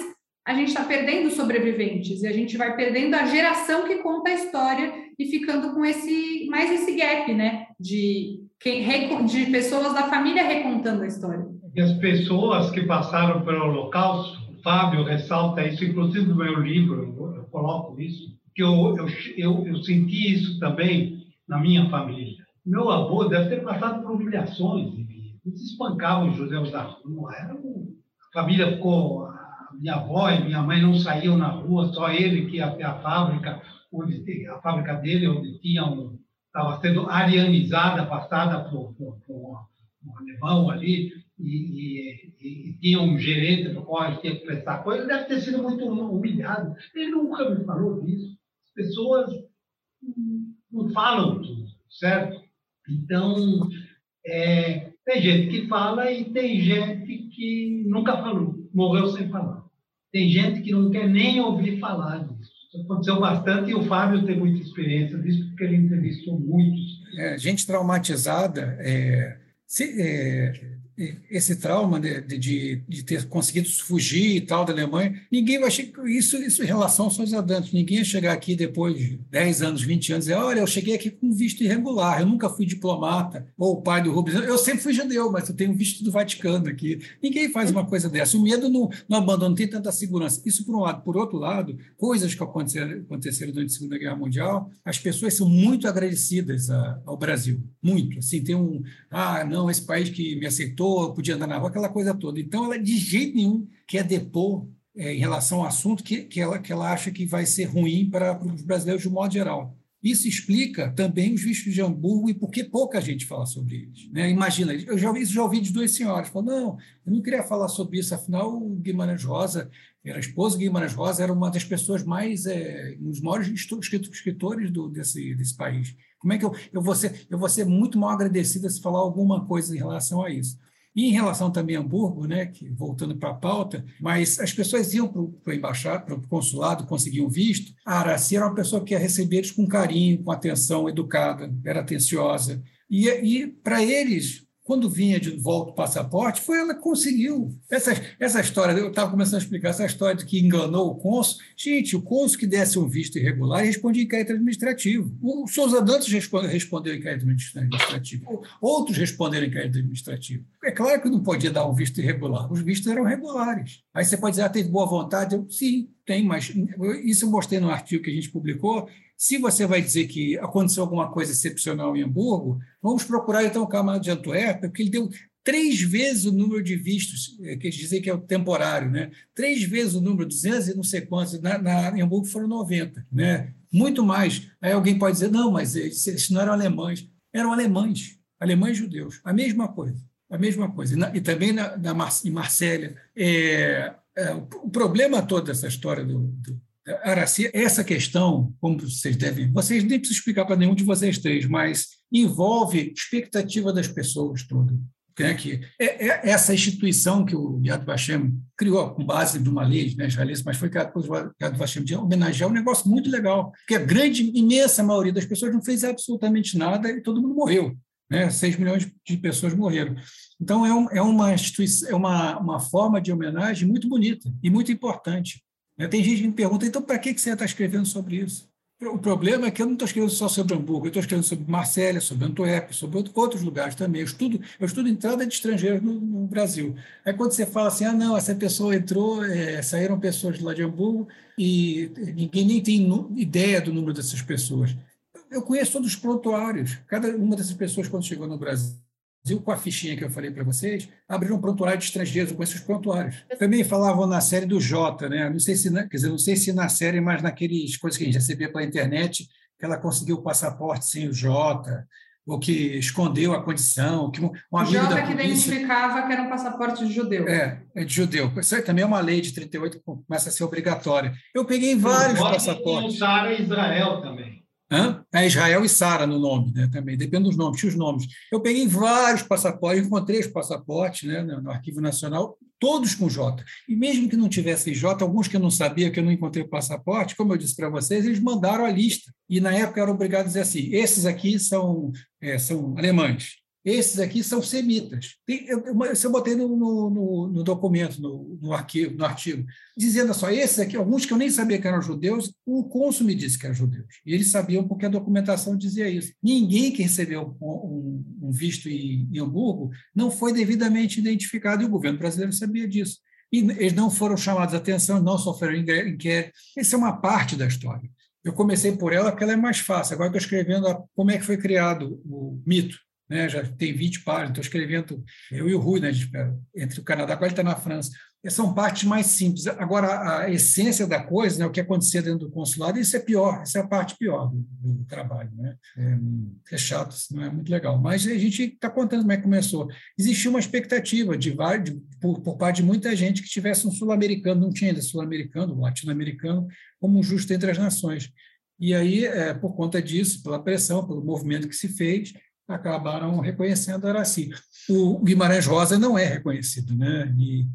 S1: a gente está perdendo sobreviventes e a gente vai perdendo a geração que conta a história e ficando com esse mais esse gap, né? De, de pessoas da família recontando a história.
S4: E as pessoas que passaram pelo Holocausto, o Fábio ressalta isso, inclusive no meu livro, eu coloco isso, que eu, eu, eu, eu senti isso também na minha família meu avô deve ter passado por humilhações. Eles espancavam os judeus da rua. Era um... A família ficou. Minha avó e minha mãe não saíam na rua, só ele que ia até a fábrica, onde a fábrica dele, onde tinha um. Estava sendo arianizada, passada por, por, por um alemão ali, e, e, e, tinha um gerente para o qual ele tinha que prestar coisa, ele deve ter sido muito humilhado. Ele nunca me falou disso. As pessoas não falam tudo, certo? Então, é, tem gente que fala e tem gente que nunca falou, morreu sem falar. Tem gente que não quer nem ouvir falar disso. Isso aconteceu bastante e o Fábio tem muita experiência disso, porque ele entrevistou muitos.
S3: É, gente traumatizada, é, se, é, esse trauma de, de, de, ter conseguido fugir e tal da Alemanha, ninguém vai chegar, isso, isso em relação aos seus adantes, ninguém ia chegar aqui depois de 10 anos, 20 anos e dizer, olha, eu cheguei aqui com visto irregular, eu nunca fui diplomata, ou pai do Rubens, eu sempre fui judeu, mas eu tenho visto do Vaticano aqui. Ninguém faz uma coisa dessa. O medo no, no abandono tem tanta segurança. Isso por um lado. Por outro lado, coisas que aconteceram, aconteceram durante a Segunda Guerra Mundial, as pessoas são muito agradecidas a, ao Brasil, muito. Assim, tem um, ah, não, esse país que me aceitou, pessoa podia andar na rua, aquela coisa toda. Então, ela de jeito nenhum quer depor é, em relação ao assunto que, que, ela, que ela acha que vai ser ruim para, os brasileiros de um modo geral. Isso explica também os vistos de Hamburgo e por que pouca gente fala sobre eles. Né? Imagina, eu já ouvi, já ouvi de duas senhoras, falando, não, eu não queria falar sobre isso, afinal o Guimarães Rosa, era esposa do Guimarães Rosa, era uma das pessoas mais, é, um dos maiores escritores do, desse, desse país. Como é que eu, eu, vou ser, eu vou ser muito mal agradecida se falar alguma coisa em relação a isso? E em relação também a Hamburgo, né, que, voltando para a pauta, mas as pessoas iam para o embaixado, para o consulado, conseguiam visto. A Araci era uma pessoa que ia receber eles com carinho, com atenção, educada, era atenciosa. E, e para eles, quando vinha de volta o passaporte, foi ela que conseguiu. Essa, essa história, eu estava começando a explicar essa história de que enganou o cônsul. Gente, o cônsul que desse um visto irregular respondia inquérito administrativo. O Souza Dantas respondeu inquérito administrativo. Outros responderam inquérito administrativo. É claro que não podia dar um visto irregular. Os vistos eram regulares. Aí você pode dizer, ah, teve boa vontade. Eu, Sim, tem, mas isso eu mostrei no artigo que a gente publicou se você vai dizer que aconteceu alguma coisa excepcional em Hamburgo, vamos procurar então o camarada de Antuérpia, porque ele deu três vezes o número de vistos, eh, que eles dizem que é o temporário, né? três vezes o número, 200 e não sei quantos, na, na, em Hamburgo foram 90, né? muito mais. Aí alguém pode dizer, não, mas esses não eram alemães. Eram alemães, alemães judeus, a mesma coisa, a mesma coisa. E, na, e também na, na, em Marsella, é, é, o problema todo dessa história do, do Araci, essa questão, como vocês devem, vocês nem precisam explicar para nenhum de vocês três, mas envolve expectativa das pessoas toda. Né, que é, é essa instituição que o Yad Vashem criou com base de uma lei né, israelense, mas foi criado pelo Yad Vashem de homenagear um negócio muito legal, porque a grande, imensa maioria das pessoas não fez absolutamente nada e todo mundo morreu. Né? 6 milhões de pessoas morreram. Então, é, um, é, uma, é uma, uma forma de homenagem muito bonita e muito importante. Né? Tem gente que me pergunta, então, para que você está escrevendo sobre isso? O problema é que eu não estou escrevendo só sobre Hamburgo, eu estou escrevendo sobre Marsella, sobre Antuérpia, sobre outros lugares também. Eu estudo, eu estudo entrada de estrangeiros no, no Brasil. Aí quando você fala assim, ah, não, essa pessoa entrou, é, saíram pessoas de lá de Hamburgo e ninguém nem tem ideia do número dessas pessoas. Eu conheço todos os prontuários. Cada uma dessas pessoas, quando chegou no Brasil, com a fichinha que eu falei para vocês, abriram um prontuário de estrangeiros com esses prontuários. Também falavam na série do Jota, né? Não sei se, quer dizer, não sei se na série, mas naqueles coisas que a gente recebia pela internet, que ela conseguiu o passaporte sem o Jota, ou que escondeu a condição, que um, um
S1: amigo Jota da polícia... que identificava que era um passaporte de judeu.
S3: É, é de judeu. Isso também é uma lei de 38 que começa a ser obrigatória. Eu peguei vários passaportes.
S4: Usar Israel também.
S3: Hã? É Israel e Sara no nome, né, também, depende dos nomes, tinha os nomes. Eu peguei vários passaportes, encontrei os passaportes né, no Arquivo Nacional, todos com J. E mesmo que não tivesse J, alguns que eu não sabia, que eu não encontrei o passaporte, como eu disse para vocês, eles mandaram a lista. E na época eu era obrigado a dizer assim: esses aqui são, é, são alemães, esses aqui são semitas. Tem, eu, eu botei no, no, no documento, no, no, arquivo, no artigo, dizendo só, esses aqui, alguns que eu nem sabia que eram judeus, o cônsul me disse que eram judeus. E eles sabiam porque a documentação dizia isso. Ninguém que recebeu um, um visto em, em Hamburgo não foi devidamente identificado, e o governo brasileiro sabia disso. E eles não foram chamados a atenção, não sofreram inquérito. Essa é uma parte da história. Eu comecei por ela porque ela é mais fácil. Agora estou escrevendo a, como é que foi criado o mito né, já tem 20 páginas, estou escrevendo, eu e o Rui, né, entre o Canadá, agora ele está na França. São partes mais simples. Agora, a essência da coisa, né, o que acontecia dentro do consulado, isso é pior, essa é a parte pior do, do trabalho. Né? É, é, chato, não é muito legal. Mas a gente está contando como é que começou. Existia uma expectativa de, de por, por, parte de muita gente que tivesse um sul-americano, não tinha ainda sul-americano, latino-americano, como um justo entre as nações. E aí, é, por conta disso, pela pressão, pelo movimento que se fez, acabaram reconhecendo Araci. O Guimarães Rosa não é reconhecido, né? E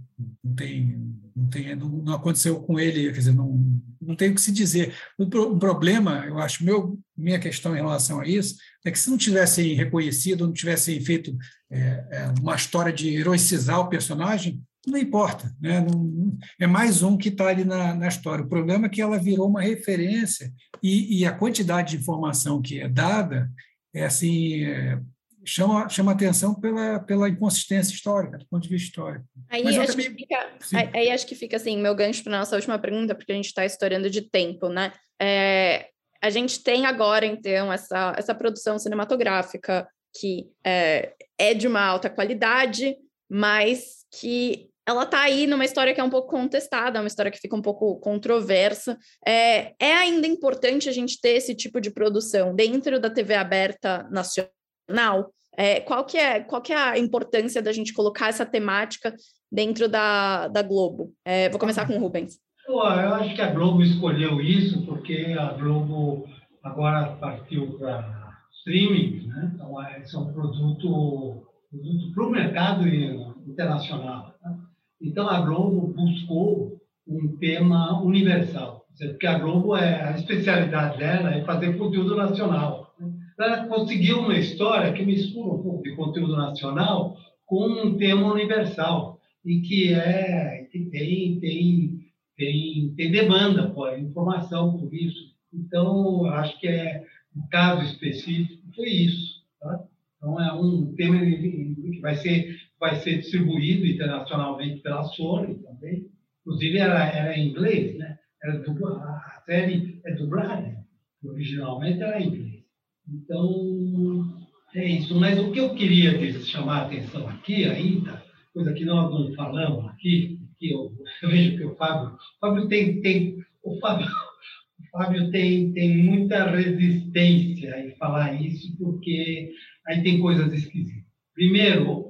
S3: não tem, não tem, não, aconteceu com ele, quer dizer, não, não tem o que se dizer. O, o, problema, eu acho, meu, minha questão em relação a isso é que se não tivessem reconhecido, não tivessem feito é, é, uma história de heroicizar o personagem, não importa, né? Não, é mais um que está ali na, na, história. O problema é que ela virou uma referência e, e a quantidade de informação que é dada é assim, é, chama, chama atenção pela, pela inconsistência histórica, do ponto de vista histórico.
S2: Aí, acho, também... que fica, aí, aí, acho que fica assim, meu gancho para a nossa última pergunta, porque a gente está estourando de tempo, né? É, a gente tem agora, então, essa, essa produção cinematográfica que é, é de uma alta qualidade, mas que ela tá aí numa história que é um pouco contestada, uma história que fica um pouco controversa. É, é ainda importante a gente ter esse tipo de produção dentro da TV aberta nacional? É, qual, que é, qual que é a importância da gente colocar essa temática dentro da, da Globo? É, vou começar com o Rubens.
S4: Eu acho que a Globo escolheu isso porque a Globo agora partiu para streaming, né? então é um produto, produto para o mercado internacional. Né? Então, a Globo buscou um tema universal, porque a Globo, é, a especialidade dela é fazer conteúdo nacional. Ela conseguiu uma história que mistura um pouco de conteúdo nacional com um tema universal e que é que tem tem tem, tem demanda por informação por isso. Então, acho que é um caso específico foi isso. Tá? Então, é um tema que vai ser vai ser distribuído internacionalmente pela Sony também. Inclusive, era, era em inglês, né? Era dubla, a série é dublada, originalmente era em inglês. Então, é isso. Mas o que eu queria chamar a atenção aqui ainda, coisa que nós não falamos aqui, que eu, eu vejo que o Fábio, o Fábio tem, tem o Fábio, o Fábio tem, tem muita resistência em falar isso, porque aí tem coisas esquisitas. Primeiro,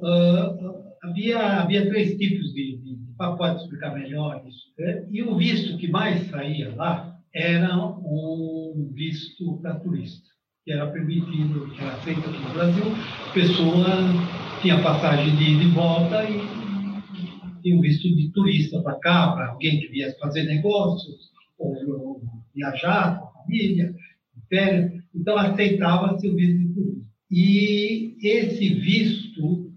S4: havia, havia três tipos de, de, de explicar melhor isso. Né? E o visto que mais saía lá era um visto para turista, que era permitido, que era feito aqui no Brasil, pessoa tinha passagem de ida e volta e tinha um visto de turista para cá, para alguém que viesse fazer negócios, ou, ou viajar com a família, férias. Então, aceitava-se o visto de turista. E esse visto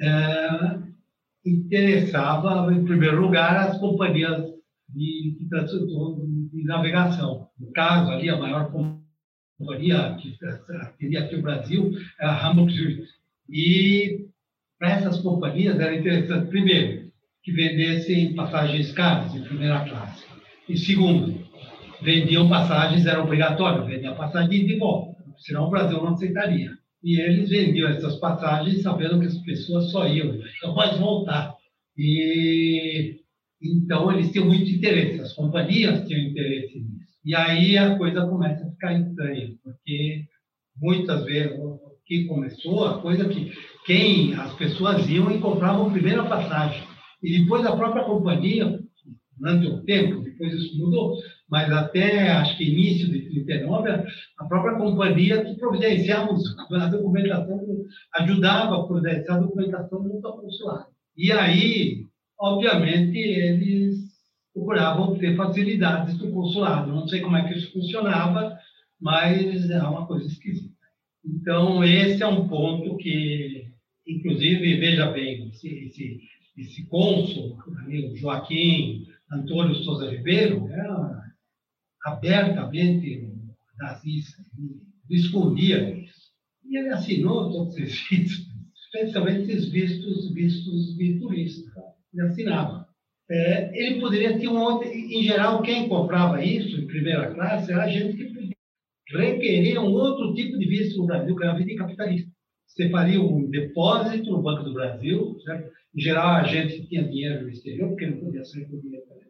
S4: é, interessava, em primeiro lugar, as companhias de, de, de, navegação. No caso, ali, a maior companhia que teria aqui no Brasil é a Hamburg Süd. E para essas companhias era interessante, primeiro, que vendessem passagens caras, em primeira classe. E segundo, vendiam passagens, era obrigatório, vendiam passagem de volta, senão o Brasil não aceitaria. E eles vendiam essas passagens sabendo que as pessoas só iam, não pode voltar. E então eles tinham muito interesse, as companhias tinham interesse nisso. E aí a coisa começa a ficar estranha, porque muitas vezes o que começou a coisa que quem as pessoas iam e compravam a primeira passagem e depois a própria companhia durante o tempo, depois isso mudou, mas até acho que início de 39, a própria companhia que providenciava a documentação, ajudava a providenciar a documentação junto ao consulado. E aí, obviamente, eles procuravam ter facilidades do consulado. Não sei como é que isso funcionava, mas é uma coisa esquisita. Então, esse é um ponto que, inclusive, veja bem, esse, esse, esse cônsul, o Joaquim Antônio Souza Ribeiro, era abertamente nazista, escondia isso. E ele assinou todos esses vistos, especialmente esses vistos, vistos turista. Ele assinava. É, ele poderia ter um. Em geral, quem comprava isso em primeira classe era gente que requeria um outro tipo de visto no Brasil, que era a vida capitalista. Você faria um depósito no Banco do Brasil, certo? Em geral, a gente tinha dinheiro no exterior, porque não podia sair com dinheiro para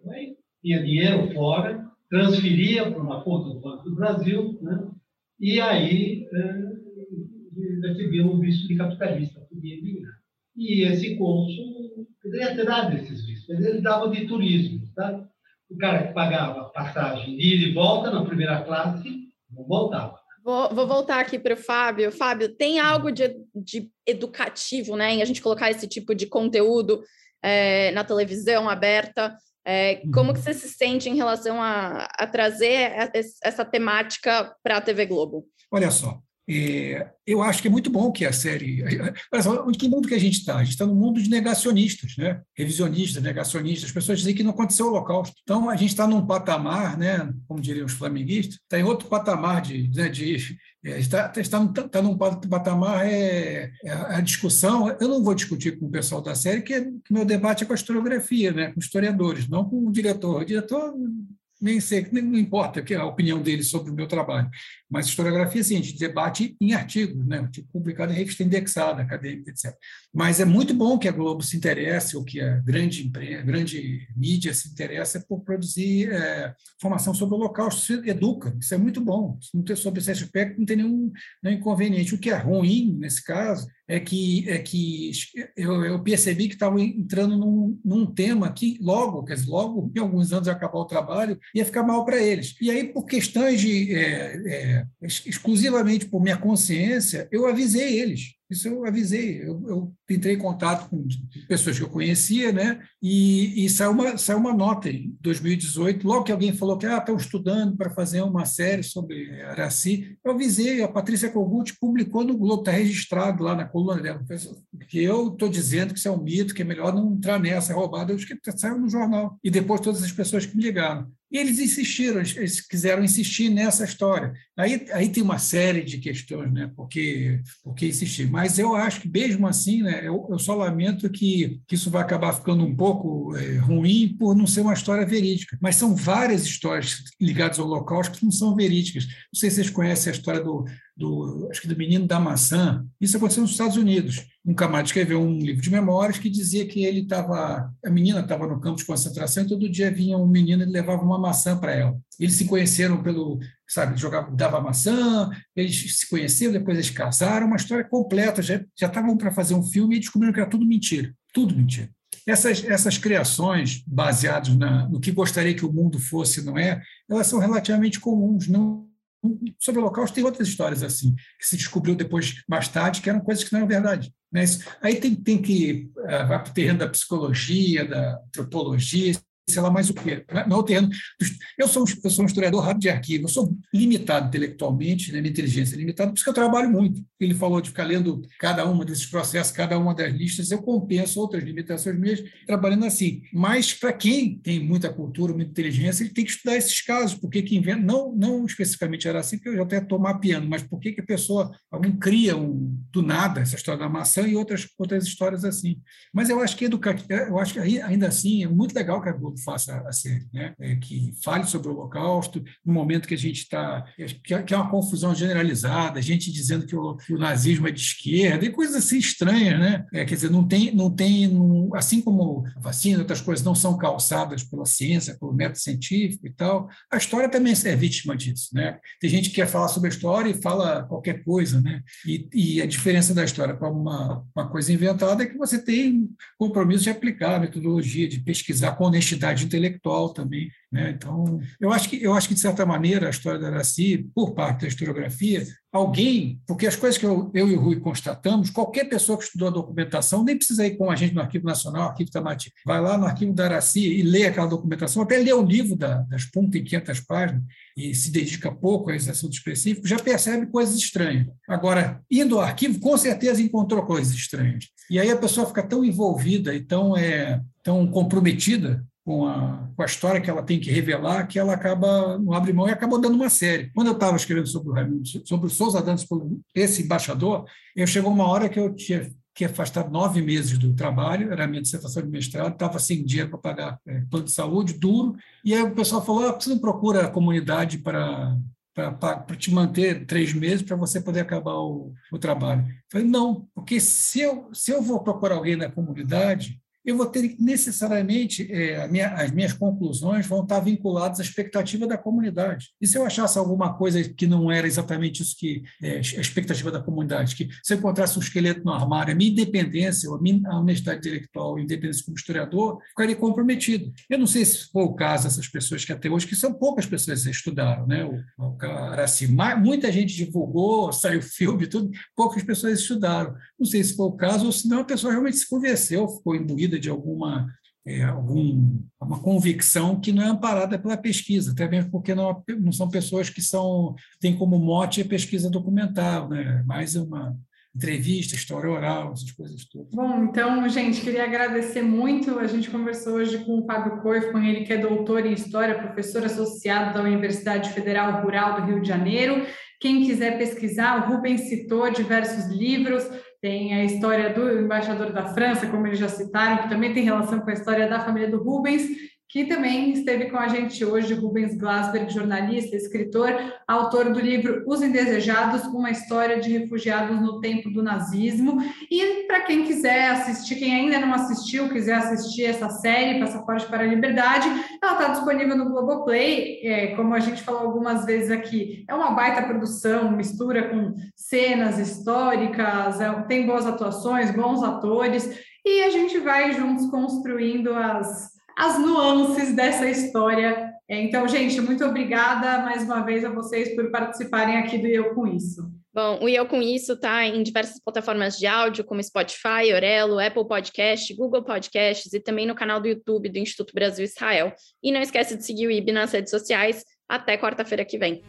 S4: tinha dinheiro fora, transferia para uma conta do Banco do Brasil, né? e aí é, recebia um visto de capitalista, podia emigrar. E esse cônsul poderia ter dado esses vistos, mas ele dava de turismo. Tá? O cara que pagava passagem de ida e volta na primeira classe, não voltava.
S2: Vou, vou, voltar aqui para o Fábio. Fábio, tem algo de, de, educativo né, em a gente colocar esse tipo de conteúdo é, na televisão aberta? É, como que uhum. você se sente em relação a, a trazer essa temática para a TV Globo?
S3: Olha só, é, eu acho que é muito bom que a série. Olha só, que mundo que a gente está? A gente está no mundo de negacionistas, né? revisionistas, negacionistas. As pessoas dizem que não aconteceu o Holocausto. Então, a gente está num patamar, né? como diriam os flamenguistas, está em outro patamar de. Né, de é, está, está, está num patamar, é, é, a discussão. Eu não vou discutir com o pessoal da série, que, que meu debate é com a historiografia, né? com historiadores, não com o diretor. O diretor nem sei, não importa que a opinião dele sobre o meu trabalho, mas historiografia, sim, a gente debate em artigos, né, tipo, publicado em revista indexada, acadêmica, etc. Mas é muito bom que a Globo se interesse, ou que a grande, a grande mídia se interesse por produzir é, informação sobre o local, se educa, isso é muito bom. Não ter sobre esse aspecto, não tem nenhum, nenhum inconveniente. O que é ruim, nesse caso, é que, é que eu, eu percebi que estava entrando num, num, tema que logo, quer dizer, logo, em alguns anos acabar o trabalho, ia ficar mal para eles. E aí, por questões de é, é, exclusivamente por minha consciência, eu avisei eles. Isso eu avisei. Eu, eu entrei em contato com pessoas que eu conhecia, né? E, e saiu, uma, saiu uma nota em 2018, logo que alguém falou que ah, estão estudando para fazer uma série sobre Araci. Eu avisei, a Patrícia Kogut publicou no Globo, está registrado lá na coluna dela, que eu estou dizendo que isso é um mito, que é melhor não entrar nessa roubada. Eu acho que saiu no jornal. E depois todas as pessoas que me ligaram. E eles insistiram, eles quiseram insistir nessa história. Aí, aí tem uma série de questões, né? Porque, porque insistir. Mas eu acho que, mesmo assim, né, eu, eu só lamento que, que isso vai acabar ficando um pouco é, ruim por não ser uma história verídica. Mas são várias histórias ligadas ao Holocausto que não são verídicas. Não sei se vocês conhecem a história do, do, acho que do menino da maçã. Isso aconteceu nos Estados Unidos. Um camarada escreveu um livro de memórias que dizia que ele estava, a menina estava no campo de concentração e todo dia vinha um menino e levava uma maçã para ela. Eles se conheceram pelo, sabe, jogava, dava maçã, eles se conheceram, depois eles casaram, uma história completa. Já estavam para fazer um filme e descobriram que era tudo mentira. Tudo mentira. Essas, essas criações baseadas na, no que gostaria que o mundo fosse, não é? Elas são relativamente comuns. Não, sobre o Holocausto tem outras histórias assim, que se descobriu depois, mais tarde, que eram coisas que não eram verdade. Né? Aí tem, tem que uh, vai para o terreno da psicologia, da antropologia, sei lá mais o quê. Não é. Eu sou, eu sou um historiador rápido de arquivo, eu sou limitado intelectualmente, né, minha inteligência é limitada, por isso que eu trabalho muito. Ele falou de ficar lendo cada um desses processos, cada uma das listas, eu compenso outras limitações minhas trabalhando assim. Mas para quem tem muita cultura, muita inteligência, ele tem que estudar esses casos, porque que inventa, não, não especificamente era assim, porque eu já até estou mapeando, mas por que, que a pessoa, alguém cria um, do nada essa história da maçã e outras, outras histórias assim. Mas eu acho que educar, eu acho que ainda assim é muito legal que a Globo faça a ser, né? É, que fale sobre o Holocausto, no momento que a gente está. Que, é uma confusão generalizada, gente dizendo que o, que o, nazismo é de esquerda, e coisas assim estranhas, né? É, quer dizer, não tem, não tem não, assim como a vacina, outras coisas não são calçadas pela ciência, pelo método científico e tal, a história também é vítima disso, né? Tem gente que quer falar sobre a história e fala qualquer coisa, né? E, e a diferença da história para uma, uma coisa inventada é que você tem compromisso de aplicar a metodologia, de pesquisar com honestidade intelectual também. Né? Então, eu acho, que, eu acho que, de certa maneira, a história da Araci, por parte da historiografia, alguém, porque as coisas que eu, eu e o Rui constatamos, qualquer pessoa que estudou a documentação, nem precisa ir com a gente no Arquivo Nacional, Arquivo Tamati, vai lá no Arquivo da Araci e lê aquela documentação, até lê o livro da, das pontas em 500 páginas, e se dedica pouco a esse assunto específico, já percebe coisas estranhas. Agora, indo ao arquivo, com certeza encontrou coisas estranhas. E aí a pessoa fica tão envolvida e tão, é, tão comprometida com a, com a história que ela tem que revelar, que ela acaba, não abre mão e acabou dando uma série. Quando eu estava escrevendo sobre o Raimundo, sobre o Souza Dantas, esse embaixador, eu chegou uma hora que eu tinha que afastar nove meses do trabalho, era a minha dissertação de mestrado, estava sem dinheiro para pagar é, plano de saúde, duro, e aí o pessoal falou, ah, você não procura a comunidade para para te manter três meses para você poder acabar o, o trabalho. Eu falei, não, porque se eu, se eu vou procurar alguém na comunidade, eu vou ter necessariamente, é, minha, as minhas conclusões vão estar vinculadas à expectativa da comunidade. E se eu achasse alguma coisa que não era exatamente isso que é, a expectativa da comunidade, que se eu encontrasse um esqueleto no armário, a minha independência, a minha honestidade intelectual, a independência como historiador, ficaria comprometido. Eu não sei se foi o caso dessas pessoas que até hoje, que são poucas pessoas que estudaram, né? O, o cara, assim, muita gente divulgou, saiu filme, tudo, poucas pessoas estudaram. Não sei se foi o caso ou se não a pessoa realmente se convenceu, ficou imbuída de alguma é, algum, uma convicção que não é amparada pela pesquisa, até mesmo porque não, não são pessoas que são têm como mote a pesquisa documental, né? mais uma entrevista, história oral, essas coisas todas.
S1: Bom, então, gente, queria agradecer muito. A gente conversou hoje com o Fábio Coifman, ele que é doutor em História, professor associado da Universidade Federal Rural do Rio de Janeiro. Quem quiser pesquisar, o Rubens citou diversos livros, tem a história do embaixador da França, como eles já citaram, que também tem relação com a história da família do Rubens, que também esteve com a gente hoje, Rubens Glasberg, jornalista, escritor, autor do livro Os Indesejados, uma história de refugiados no tempo do nazismo. E para quem quiser assistir, quem ainda não assistiu, quiser assistir essa série, Passaporte para a Liberdade, ela está disponível no Globoplay, é, como a gente falou algumas vezes aqui, é uma baita produção, mistura com cenas históricas, é, tem boas atuações, bons atores, e a gente vai juntos construindo as as nuances dessa história. É, então, gente, muito obrigada mais uma vez a vocês por participarem aqui do Eu Com Isso.
S2: Bom, o Eu Com Isso está em diversas plataformas de áudio, como Spotify, Orelo, Apple Podcast, Google Podcasts e também no canal do YouTube do Instituto Brasil Israel. E não esquece de seguir o IB nas redes sociais. Até quarta-feira que vem.